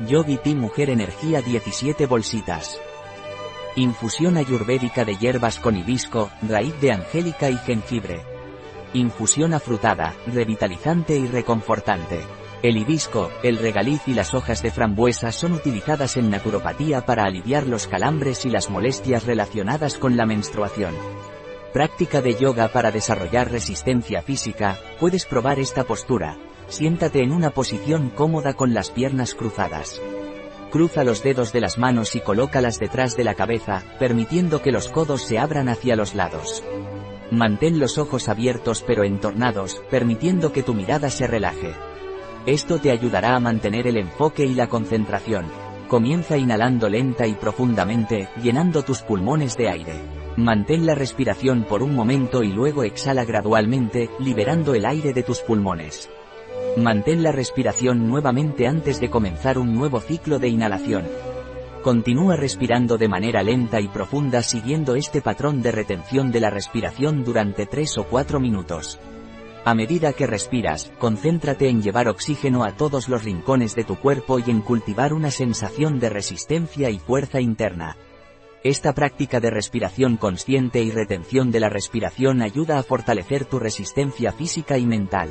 Yogi Tea Mujer Energía 17 bolsitas. Infusión ayurvédica de hierbas con hibisco, raíz de angélica y jengibre. Infusión afrutada, revitalizante y reconfortante. El hibisco, el regaliz y las hojas de frambuesa son utilizadas en naturopatía para aliviar los calambres y las molestias relacionadas con la menstruación. Práctica de yoga para desarrollar resistencia física, puedes probar esta postura. Siéntate en una posición cómoda con las piernas cruzadas. Cruza los dedos de las manos y colócalas detrás de la cabeza, permitiendo que los codos se abran hacia los lados. Mantén los ojos abiertos pero entornados, permitiendo que tu mirada se relaje. Esto te ayudará a mantener el enfoque y la concentración. Comienza inhalando lenta y profundamente, llenando tus pulmones de aire. Mantén la respiración por un momento y luego exhala gradualmente, liberando el aire de tus pulmones. Mantén la respiración nuevamente antes de comenzar un nuevo ciclo de inhalación. Continúa respirando de manera lenta y profunda siguiendo este patrón de retención de la respiración durante 3 o 4 minutos. A medida que respiras, concéntrate en llevar oxígeno a todos los rincones de tu cuerpo y en cultivar una sensación de resistencia y fuerza interna. Esta práctica de respiración consciente y retención de la respiración ayuda a fortalecer tu resistencia física y mental.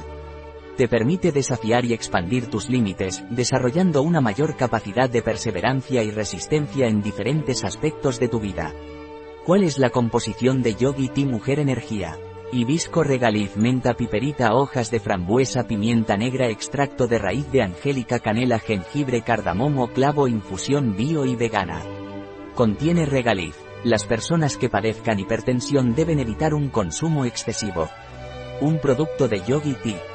Te permite desafiar y expandir tus límites, desarrollando una mayor capacidad de perseverancia y resistencia en diferentes aspectos de tu vida. ¿Cuál es la composición de Yogi Tea Mujer Energía? Hibisco regaliz menta piperita hojas de frambuesa pimienta negra extracto de raíz de angélica canela jengibre cardamomo clavo infusión bio y vegana. Contiene regaliz. Las personas que padezcan hipertensión deben evitar un consumo excesivo. Un producto de Yogi Tea.